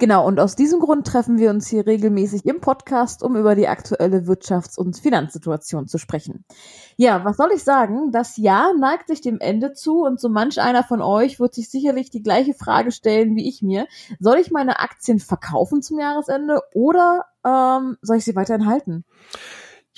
Genau, und aus diesem Grund treffen wir uns hier regelmäßig im Podcast, um über die aktuelle Wirtschafts- und Finanzsituation zu sprechen. Ja, was soll ich sagen? Das Jahr neigt sich dem Ende zu und so manch einer von euch wird sich sicherlich die gleiche Frage stellen wie ich mir. Soll ich meine Aktien verkaufen zum Jahresende oder ähm, soll ich sie weiterhin halten?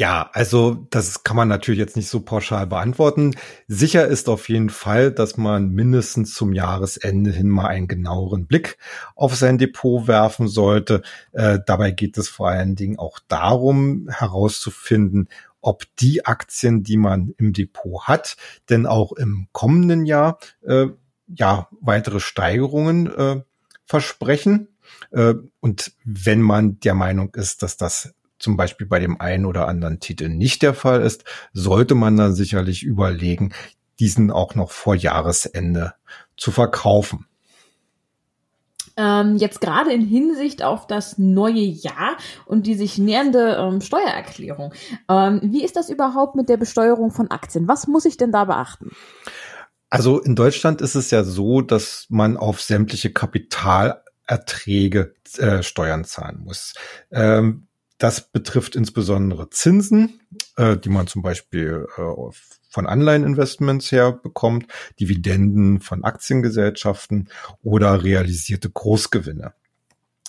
Ja, also das kann man natürlich jetzt nicht so pauschal beantworten. Sicher ist auf jeden Fall, dass man mindestens zum Jahresende hin mal einen genaueren Blick auf sein Depot werfen sollte. Äh, dabei geht es vor allen Dingen auch darum herauszufinden, ob die Aktien, die man im Depot hat, denn auch im kommenden Jahr äh, ja weitere Steigerungen äh, versprechen. Äh, und wenn man der Meinung ist, dass das zum Beispiel bei dem einen oder anderen Titel nicht der Fall ist, sollte man dann sicherlich überlegen, diesen auch noch vor Jahresende zu verkaufen. Ähm, jetzt gerade in Hinsicht auf das neue Jahr und die sich nähernde ähm, Steuererklärung. Ähm, wie ist das überhaupt mit der Besteuerung von Aktien? Was muss ich denn da beachten? Also in Deutschland ist es ja so, dass man auf sämtliche Kapitalerträge äh, Steuern zahlen muss. Ähm, das betrifft insbesondere Zinsen, äh, die man zum Beispiel äh, von Anleiheninvestments her bekommt, Dividenden von Aktiengesellschaften oder realisierte Großgewinne.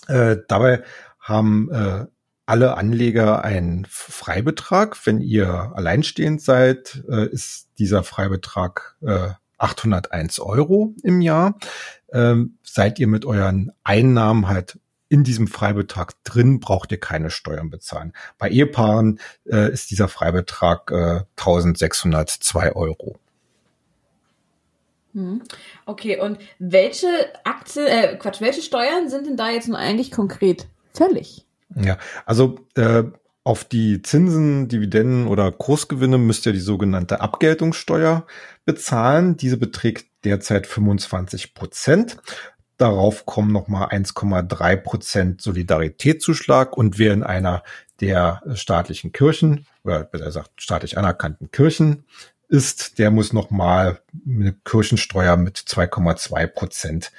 Äh, dabei haben äh, alle Anleger einen Freibetrag. Wenn ihr alleinstehend seid, äh, ist dieser Freibetrag 801 äh, Euro im Jahr. Ähm, seid ihr mit euren Einnahmen halt in diesem Freibetrag drin braucht ihr keine Steuern bezahlen. Bei Ehepaaren äh, ist dieser Freibetrag äh, 1602 Euro. Hm. Okay, und welche Aktien, äh, Quatsch, welche Steuern sind denn da jetzt nun eigentlich konkret fällig? Ja, also äh, auf die Zinsen, Dividenden oder Großgewinne müsst ihr die sogenannte Abgeltungssteuer bezahlen. Diese beträgt derzeit 25 Prozent. Darauf kommen nochmal 1,3 Prozent Solidaritätszuschlag und wer in einer der staatlichen Kirchen oder besser gesagt staatlich anerkannten Kirchen ist, der muss nochmal eine Kirchensteuer mit 2,2 Prozent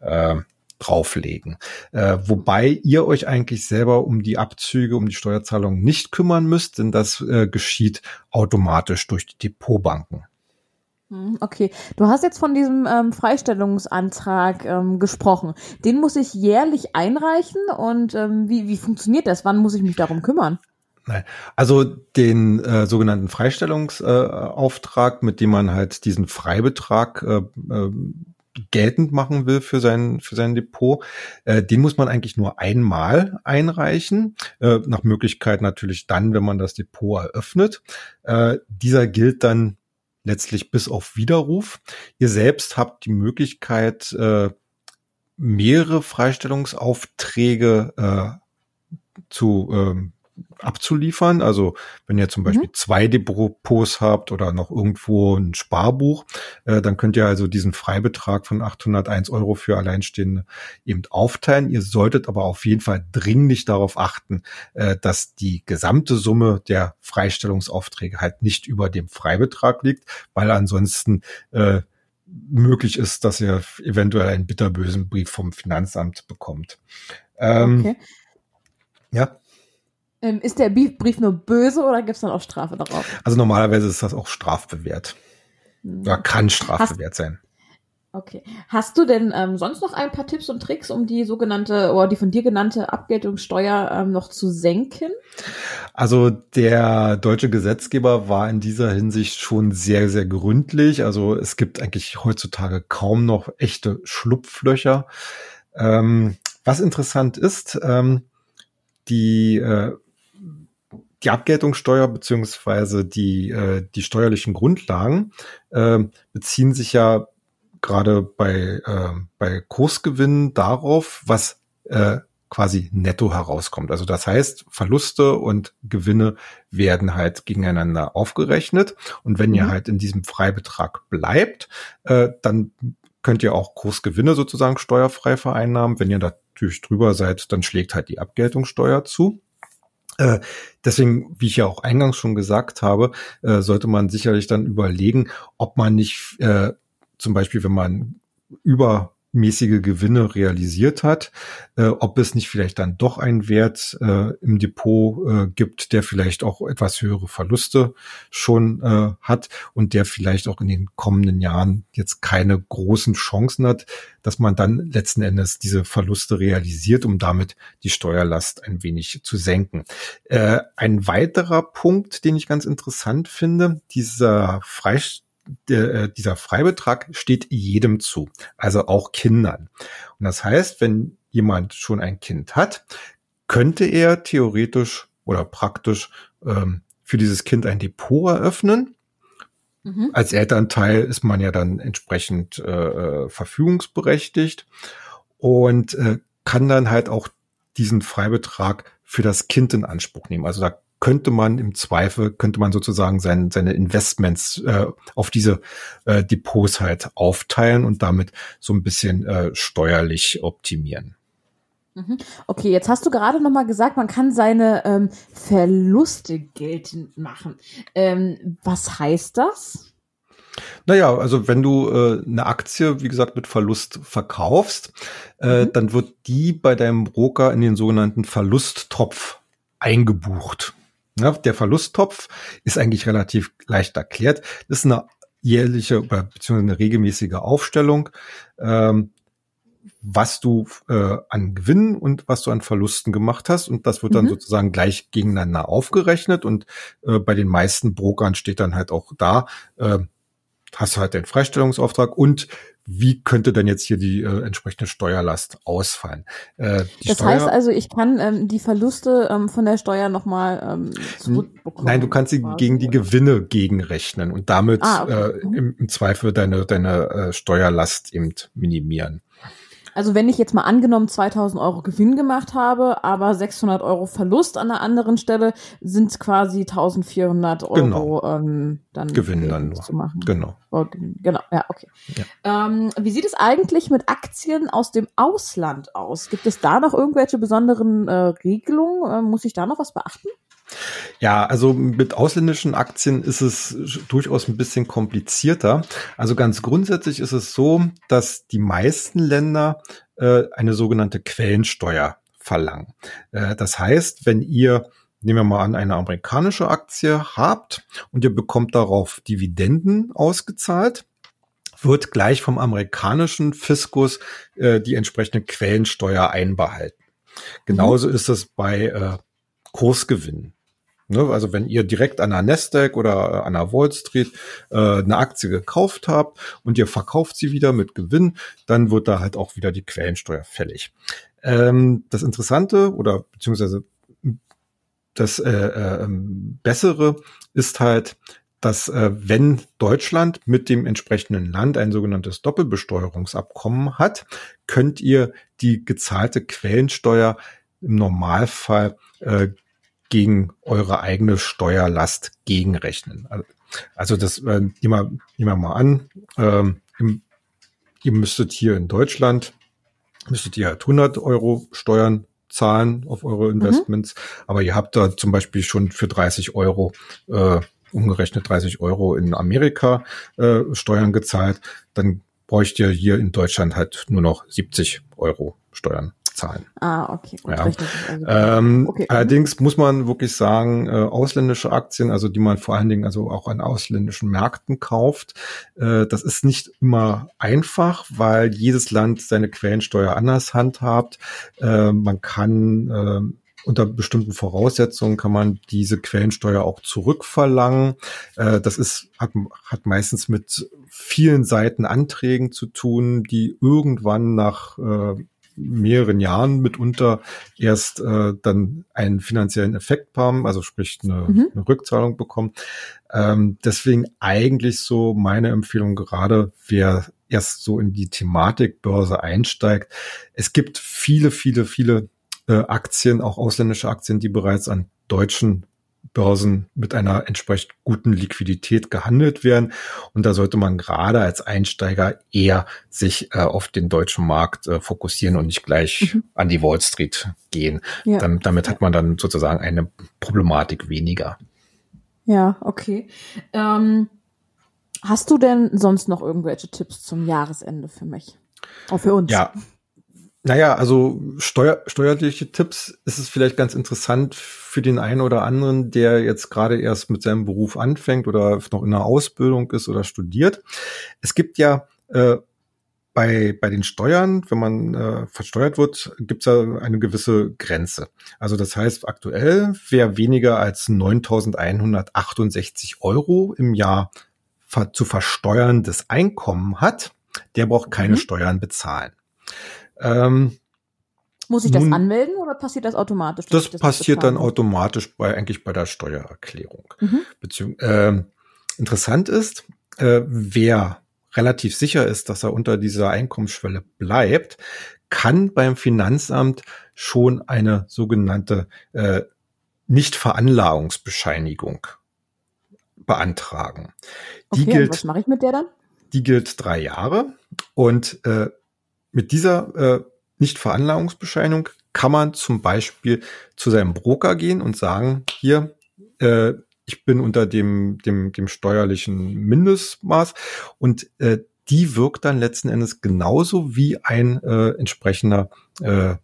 äh, drauflegen. Äh, wobei ihr euch eigentlich selber um die Abzüge, um die Steuerzahlung nicht kümmern müsst, denn das äh, geschieht automatisch durch die Depotbanken. Hm, okay, du hast jetzt von diesem ähm, Freistellungsantrag ähm, gesprochen. Den muss ich jährlich einreichen und ähm, wie, wie funktioniert das? Wann muss ich mich darum kümmern? Nein. Also den äh, sogenannten Freistellungsauftrag, äh, mit dem man halt diesen Freibetrag äh, äh, geltend machen will für sein für sein Depot, äh, den muss man eigentlich nur einmal einreichen. Äh, nach Möglichkeit natürlich dann, wenn man das Depot eröffnet. Äh, dieser gilt dann letztlich bis auf Widerruf. Ihr selbst habt die Möglichkeit, äh, mehrere Freistellungsaufträge äh, zu ähm, abzuliefern. Also wenn ihr zum mhm. Beispiel zwei Depots habt oder noch irgendwo ein Sparbuch, äh, dann könnt ihr also diesen Freibetrag von 801 Euro für Alleinstehende eben aufteilen. Ihr solltet aber auf jeden Fall dringlich darauf achten, äh, dass die gesamte Summe der Freistellungsaufträge halt nicht über dem Freibetrag liegt, weil ansonsten äh, möglich ist, dass ihr eventuell einen bitterbösen Brief vom Finanzamt bekommt. Ähm, okay. Ja. Ähm, ist der Brief nur böse oder gibt es dann auch Strafe darauf? Also normalerweise ist das auch strafbewehrt. Hm. Oder kann strafbewehrt Hast, sein. Okay. Hast du denn ähm, sonst noch ein paar Tipps und Tricks, um die sogenannte oder die von dir genannte Abgeltungssteuer ähm, noch zu senken? Also der deutsche Gesetzgeber war in dieser Hinsicht schon sehr, sehr gründlich. Also es gibt eigentlich heutzutage kaum noch echte Schlupflöcher. Ähm, was interessant ist, ähm, die äh, die Abgeltungssteuer beziehungsweise die, äh, die steuerlichen Grundlagen äh, beziehen sich ja gerade bei, äh, bei Kursgewinnen darauf, was äh, quasi netto herauskommt. Also das heißt, Verluste und Gewinne werden halt gegeneinander aufgerechnet. Und wenn mhm. ihr halt in diesem Freibetrag bleibt, äh, dann könnt ihr auch Kursgewinne sozusagen steuerfrei vereinnahmen. Wenn ihr natürlich drüber seid, dann schlägt halt die Abgeltungssteuer zu. Äh, deswegen, wie ich ja auch eingangs schon gesagt habe, äh, sollte man sicherlich dann überlegen, ob man nicht äh, zum Beispiel, wenn man über mäßige Gewinne realisiert hat, äh, ob es nicht vielleicht dann doch einen Wert äh, im Depot äh, gibt, der vielleicht auch etwas höhere Verluste schon äh, hat und der vielleicht auch in den kommenden Jahren jetzt keine großen Chancen hat, dass man dann letzten Endes diese Verluste realisiert, um damit die Steuerlast ein wenig zu senken. Äh, ein weiterer Punkt, den ich ganz interessant finde, dieser Freistellung der, äh, dieser Freibetrag steht jedem zu, also auch Kindern. Und das heißt, wenn jemand schon ein Kind hat, könnte er theoretisch oder praktisch ähm, für dieses Kind ein Depot eröffnen. Mhm. Als Elternteil ist man ja dann entsprechend äh, äh verfügungsberechtigt und äh, kann dann halt auch diesen Freibetrag für das Kind in Anspruch nehmen. Also da könnte man im Zweifel, könnte man sozusagen sein, seine Investments äh, auf diese äh, Depots halt aufteilen und damit so ein bisschen äh, steuerlich optimieren. Mhm. Okay, jetzt hast du gerade noch mal gesagt, man kann seine ähm, Verluste geltend machen. Ähm, was heißt das? Naja, also wenn du äh, eine Aktie, wie gesagt, mit Verlust verkaufst, äh, mhm. dann wird die bei deinem Broker in den sogenannten Verlusttopf eingebucht. Ja, der Verlusttopf ist eigentlich relativ leicht erklärt. Das ist eine jährliche beziehungsweise eine regelmäßige Aufstellung, ähm, was du äh, an Gewinnen und was du an Verlusten gemacht hast. Und das wird dann mhm. sozusagen gleich gegeneinander aufgerechnet. Und äh, bei den meisten Brokern steht dann halt auch da, äh, hast du halt den Freistellungsauftrag und wie könnte denn jetzt hier die äh, entsprechende Steuerlast ausfallen? Äh, das Steuer heißt also, ich kann ähm, die Verluste ähm, von der Steuer nochmal ähm, zurückbekommen. Nein, du kannst sie quasi, gegen die oder? Gewinne gegenrechnen und damit ah, okay. äh, im, im, Zweifel deine, deine äh, Steuerlast eben minimieren. Also wenn ich jetzt mal angenommen 2000 Euro Gewinn gemacht habe, aber 600 Euro Verlust an einer anderen Stelle, sind quasi 1400 Euro genau. ähm, dann Gewinn dann nur. zu machen. Genau. Genau, ja, okay. Ja. Ähm, wie sieht es eigentlich mit Aktien aus dem Ausland aus? Gibt es da noch irgendwelche besonderen äh, Regelungen? Äh, muss ich da noch was beachten? Ja, also mit ausländischen Aktien ist es durchaus ein bisschen komplizierter. Also ganz grundsätzlich ist es so, dass die meisten Länder äh, eine sogenannte Quellensteuer verlangen. Äh, das heißt, wenn ihr nehmen wir mal an, eine amerikanische Aktie habt und ihr bekommt darauf Dividenden ausgezahlt, wird gleich vom amerikanischen Fiskus äh, die entsprechende Quellensteuer einbehalten. Genauso mhm. ist es bei äh, Kursgewinnen. Ne, also wenn ihr direkt an der Nasdaq oder an der Wall Street äh, eine Aktie gekauft habt und ihr verkauft sie wieder mit Gewinn, dann wird da halt auch wieder die Quellensteuer fällig. Ähm, das Interessante oder beziehungsweise das äh, äh, Bessere ist halt, dass äh, wenn Deutschland mit dem entsprechenden Land ein sogenanntes Doppelbesteuerungsabkommen hat, könnt ihr die gezahlte Quellensteuer im Normalfall äh, gegen eure eigene Steuerlast gegenrechnen. Also das äh, nehmen, wir, nehmen wir mal an, ähm, im, ihr müsstet hier in Deutschland, müsstet ihr halt 100 Euro Steuern zahlen auf eure mhm. Investments, mhm. aber ihr habt da zum Beispiel schon für 30 Euro äh, umgerechnet 30 Euro in Amerika äh, Steuern gezahlt, dann bräucht ihr hier in Deutschland halt nur noch 70 Euro Steuern zahlen. Ah, okay. Gut, ja. Also, ähm, okay. Allerdings muss man wirklich sagen, äh, ausländische Aktien, also die man vor allen Dingen also auch an ausländischen Märkten kauft, äh, das ist nicht immer einfach, weil jedes Land seine Quellensteuer anders handhabt. Äh, man kann äh, unter bestimmten Voraussetzungen kann man diese Quellensteuer auch zurückverlangen. Äh, das ist, hat, hat meistens mit vielen Seiten Anträgen zu tun, die irgendwann nach äh, mehreren Jahren mitunter erst äh, dann einen finanziellen Effekt haben, also sprich eine, mhm. eine Rückzahlung bekommen. Ähm, deswegen eigentlich so meine Empfehlung gerade, wer erst so in die Thematik Börse einsteigt. Es gibt viele, viele, viele äh, Aktien, auch ausländische Aktien, die bereits an deutschen Börsen mit einer entsprechend guten Liquidität gehandelt werden. Und da sollte man gerade als Einsteiger eher sich äh, auf den deutschen Markt äh, fokussieren und nicht gleich mhm. an die Wall Street gehen. Ja. Dann, damit hat man dann sozusagen eine Problematik weniger. Ja, okay. Ähm, hast du denn sonst noch irgendwelche Tipps zum Jahresende für mich? Auch für uns? Ja, naja, also steuer, steuerliche Tipps ist es vielleicht ganz interessant für den einen oder anderen, der jetzt gerade erst mit seinem Beruf anfängt oder noch in einer Ausbildung ist oder studiert. Es gibt ja äh, bei, bei den Steuern, wenn man äh, versteuert wird, gibt es ja eine gewisse Grenze. Also das heißt, aktuell, wer weniger als 9.168 Euro im Jahr ver zu versteuerndes Einkommen hat, der braucht keine mhm. Steuern bezahlen. Ähm, Muss ich das nun, anmelden oder passiert das automatisch? Das, das, passiert dann automatisch bei eigentlich bei der Steuererklärung. Mhm. Beziehung, äh, interessant ist, äh, wer relativ sicher ist, dass er unter dieser Einkommensschwelle bleibt, kann beim Finanzamt schon eine sogenannte äh, Nichtveranlagungsbescheinigung beantragen. Die okay, gilt, was mache ich mit der dann? Die gilt drei Jahre und äh, mit dieser äh, Nichtveranlagungsbescheinigung kann man zum Beispiel zu seinem Broker gehen und sagen, hier, äh, ich bin unter dem, dem, dem steuerlichen Mindestmaß und äh, die wirkt dann letzten Endes genauso wie ein äh, entsprechender äh,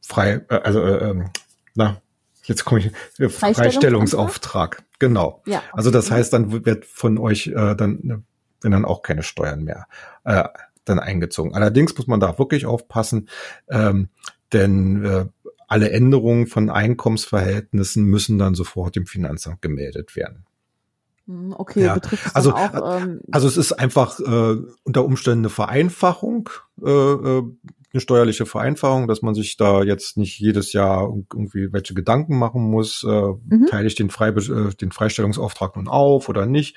frei, äh, also äh, ähm, na, jetzt komme ich, äh, Freistellungsauftrag. Genau. Ja. Also das heißt, dann wird von euch äh, dann, wenn dann auch keine Steuern mehr äh, dann eingezogen. Allerdings muss man da wirklich aufpassen, ähm, denn äh, alle Änderungen von Einkommensverhältnissen müssen dann sofort dem Finanzamt gemeldet werden. Hm, okay, ja. betrifft also, auch, ähm, also es ist einfach äh, unter Umständen eine Vereinfachung, äh, äh, eine steuerliche Vereinfachung, dass man sich da jetzt nicht jedes Jahr irgendwie welche Gedanken machen muss, äh, mhm. teile ich den, Frei, äh, den Freistellungsauftrag nun auf oder nicht,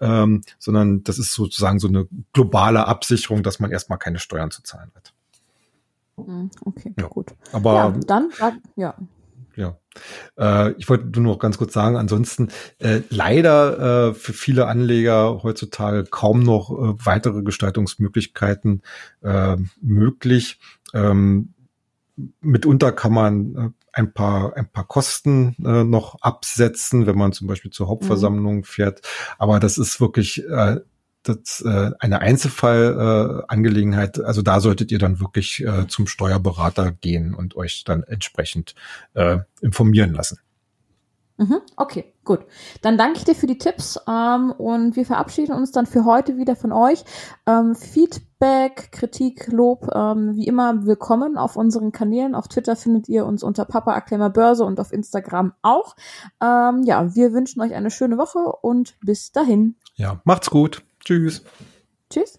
ähm, sondern das ist sozusagen so eine globale Absicherung, dass man erstmal keine Steuern zu zahlen hat. Hm, okay, ja. gut. Aber ja, dann, ja. Ja. Äh, ich wollte nur noch ganz kurz sagen, ansonsten äh, leider äh, für viele Anleger heutzutage kaum noch äh, weitere Gestaltungsmöglichkeiten äh, möglich. Ähm, mitunter kann man äh, ein paar ein paar Kosten äh, noch absetzen, wenn man zum Beispiel zur Hauptversammlung mhm. fährt. Aber das ist wirklich äh, das äh, eine Einzelfallangelegenheit. Äh, also da solltet ihr dann wirklich äh, zum Steuerberater gehen und euch dann entsprechend äh, informieren lassen. Mhm, okay, gut. Dann danke ich dir für die Tipps ähm, und wir verabschieden uns dann für heute wieder von euch. Ähm, Feedback, Kritik, Lob, ähm, wie immer willkommen auf unseren Kanälen. Auf Twitter findet ihr uns unter Papa Akklemer Börse und auf Instagram auch. Ähm, ja, wir wünschen euch eine schöne Woche und bis dahin. Ja, macht's gut. Tschüss. Tschüss.